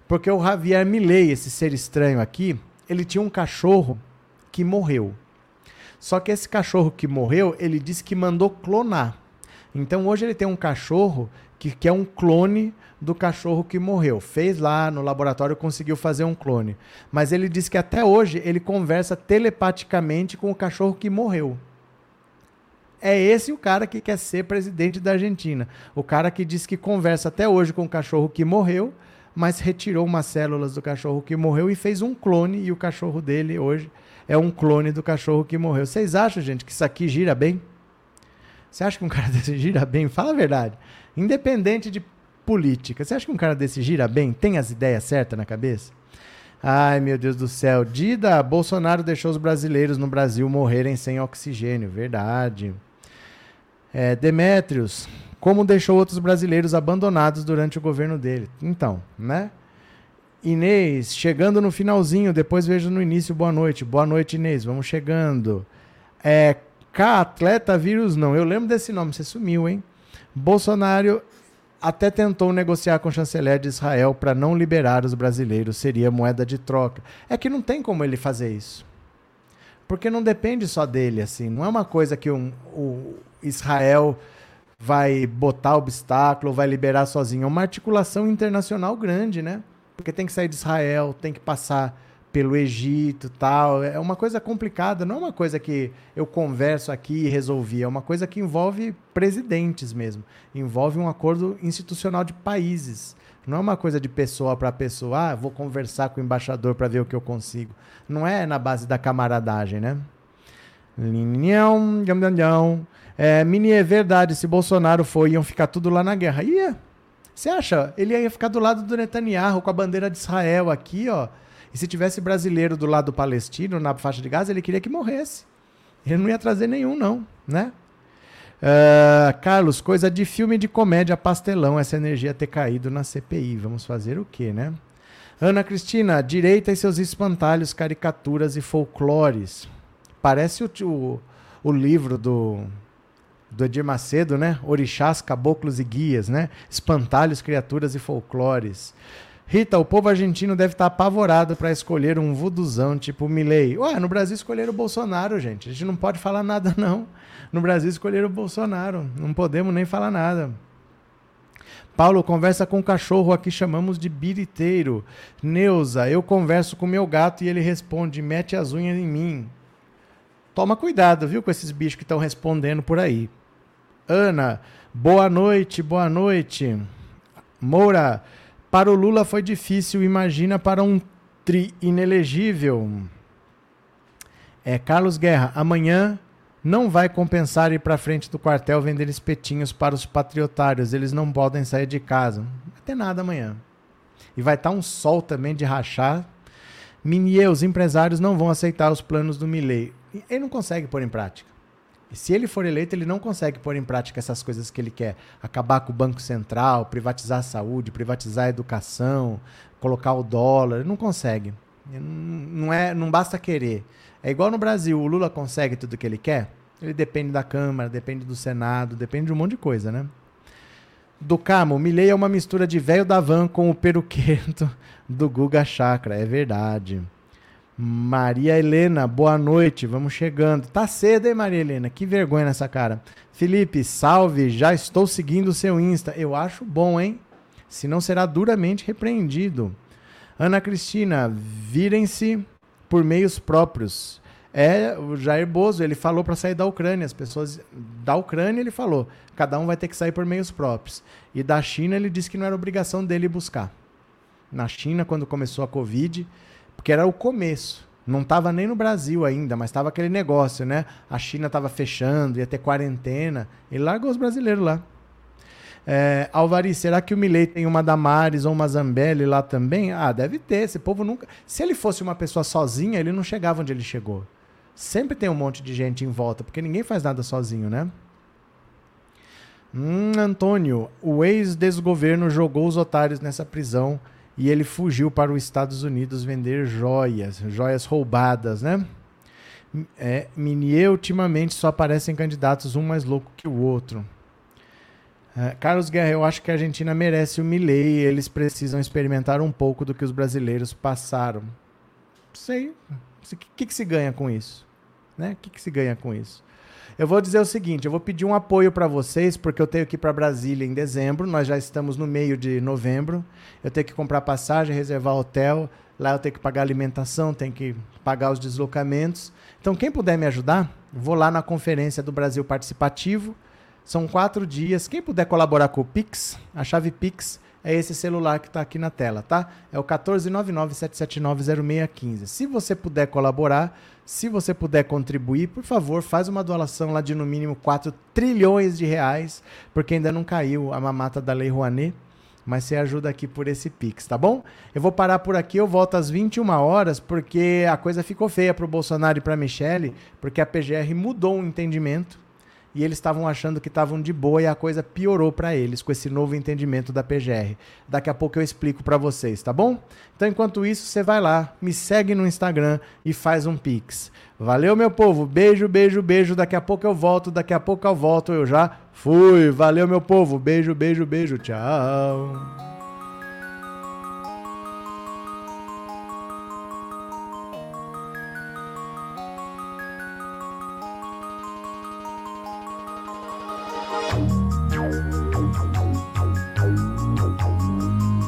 Porque o Javier Milei, esse ser estranho aqui, ele tinha um cachorro que morreu. Só que esse cachorro que morreu, ele disse que mandou clonar. Então hoje ele tem um cachorro que, que é um clone do cachorro que morreu. Fez lá no laboratório, conseguiu fazer um clone. Mas ele disse que até hoje ele conversa telepaticamente com o cachorro que morreu. É esse o cara que quer ser presidente da Argentina. O cara que diz que conversa até hoje com o cachorro que morreu, mas retirou umas células do cachorro que morreu e fez um clone e o cachorro dele hoje é um clone do cachorro que morreu. Vocês acham, gente, que isso aqui gira bem? Você acha que um cara [LAUGHS] desse gira bem? Fala a verdade. Independente de política, você acha que um cara desse gira bem? Tem as ideias certas na cabeça? Ai, meu Deus do céu. Dida, Bolsonaro deixou os brasileiros no Brasil morrerem sem oxigênio. Verdade. É, Demétrios, como deixou outros brasileiros abandonados durante o governo dele. Então, né? Inês, chegando no finalzinho, depois vejo no início, boa noite. Boa noite, Inês, vamos chegando. É, K, atleta vírus não. Eu lembro desse nome, você sumiu, hein? Bolsonaro até tentou negociar com o chanceler de Israel para não liberar os brasileiros, seria moeda de troca. É que não tem como ele fazer isso. Porque não depende só dele, assim. Não é uma coisa que um, o Israel vai botar obstáculo, vai liberar sozinho. É uma articulação internacional grande, né? Porque tem que sair de Israel, tem que passar pelo Egito tal. É uma coisa complicada, não é uma coisa que eu converso aqui e resolvi, é uma coisa que envolve presidentes mesmo, envolve um acordo institucional de países. Não é uma coisa de pessoa para pessoa, ah, vou conversar com o embaixador para ver o que eu consigo. Não é na base da camaradagem, né? É, Mini, é verdade, se Bolsonaro for, iam ficar tudo lá na guerra. Ia, você acha? Ele ia ficar do lado do Netanyahu com a bandeira de Israel aqui, ó. E se tivesse brasileiro do lado palestino, na faixa de Gaza, ele queria que morresse. Ele não ia trazer nenhum, não, né? Uh, Carlos, coisa de filme de comédia pastelão, essa energia ter caído na CPI. Vamos fazer o quê, né? Ana Cristina, direita e seus espantalhos, caricaturas e folclores. Parece o, o, o livro do do Edir Macedo, né? Orixás, caboclos e guias, né? Espantalhos, criaturas e folclores. Rita, o povo argentino deve estar apavorado para escolher um vuduzão tipo Milley. Ué, no Brasil escolheram o Bolsonaro, gente. A gente não pode falar nada, [LAUGHS] não. No Brasil escolheram o Bolsonaro. Não podemos nem falar nada. Paulo, conversa com o cachorro, aqui chamamos de biriteiro. Neuza, eu converso com meu gato e ele responde, mete as unhas em mim. Toma cuidado, viu, com esses bichos que estão respondendo por aí. Ana, boa noite, boa noite. Moura, para o Lula foi difícil, imagina para um tri inelegível. É, Carlos Guerra, amanhã não vai compensar ir para frente do quartel vender espetinhos para os patriotários, eles não podem sair de casa. Não ter nada amanhã. E vai estar tá um sol também de rachar. Minier, os empresários não vão aceitar os planos do Milley. Ele não consegue pôr em prática. E se ele for eleito, ele não consegue pôr em prática essas coisas que ele quer. Acabar com o Banco Central, privatizar a saúde, privatizar a educação, colocar o dólar. Ele não consegue. Não, é, não basta querer. É igual no Brasil, o Lula consegue tudo que ele quer. Ele depende da Câmara, depende do Senado, depende de um monte de coisa, né? Do Camo, Milley é uma mistura de velho da van com o peruquento [LAUGHS] do Guga Chakra. É verdade. Maria Helena, boa noite, vamos chegando. Tá cedo, hein, Maria Helena? Que vergonha nessa cara. Felipe, salve, já estou seguindo o seu Insta. Eu acho bom, hein? Senão será duramente repreendido. Ana Cristina, virem-se por meios próprios. É, o Jair Bozo, ele falou para sair da Ucrânia. As pessoas da Ucrânia, ele falou, cada um vai ter que sair por meios próprios. E da China, ele disse que não era obrigação dele buscar. Na China, quando começou a Covid, porque era o começo. Não estava nem no Brasil ainda, mas estava aquele negócio, né? A China estava fechando, ia ter quarentena. Ele largou os brasileiros lá. É, Alvari, será que o Milley tem uma Damares ou uma Zambelli lá também? Ah, deve ter. Esse povo nunca. Se ele fosse uma pessoa sozinha, ele não chegava onde ele chegou. Sempre tem um monte de gente em volta, porque ninguém faz nada sozinho, né? Hum, Antônio, o ex-desgoverno jogou os otários nessa prisão e ele fugiu para os Estados Unidos vender joias, joias roubadas, né? É, Minier ultimamente só aparecem candidatos um mais louco que o outro. É, Carlos Guerra, eu acho que a Argentina merece o Milley eles precisam experimentar um pouco do que os brasileiros passaram. Sei. O que, que se ganha com isso? Né? O que, que se ganha com isso? Eu vou dizer o seguinte, eu vou pedir um apoio para vocês, porque eu tenho que ir para Brasília em dezembro, nós já estamos no meio de novembro. Eu tenho que comprar passagem, reservar hotel, lá eu tenho que pagar alimentação, tenho que pagar os deslocamentos. Então, quem puder me ajudar, vou lá na conferência do Brasil Participativo. São quatro dias. Quem puder colaborar com o Pix, a chave Pix é esse celular que está aqui na tela, tá? É o 14997790615. Se você puder colaborar, se você puder contribuir, por favor, faz uma doação lá de no mínimo 4 trilhões de reais, porque ainda não caiu a mamata da Lei Rouanet, mas você ajuda aqui por esse Pix, tá bom? Eu vou parar por aqui, eu volto às 21 horas, porque a coisa ficou feia para o Bolsonaro e para a Michelle, porque a PGR mudou o entendimento e eles estavam achando que estavam de boa e a coisa piorou para eles com esse novo entendimento da PGR. Daqui a pouco eu explico para vocês, tá bom? Então, enquanto isso, você vai lá, me segue no Instagram e faz um pix. Valeu, meu povo. Beijo, beijo, beijo. Daqui a pouco eu volto, daqui a pouco eu volto. Eu já fui. Valeu, meu povo. Beijo, beijo, beijo. Tchau.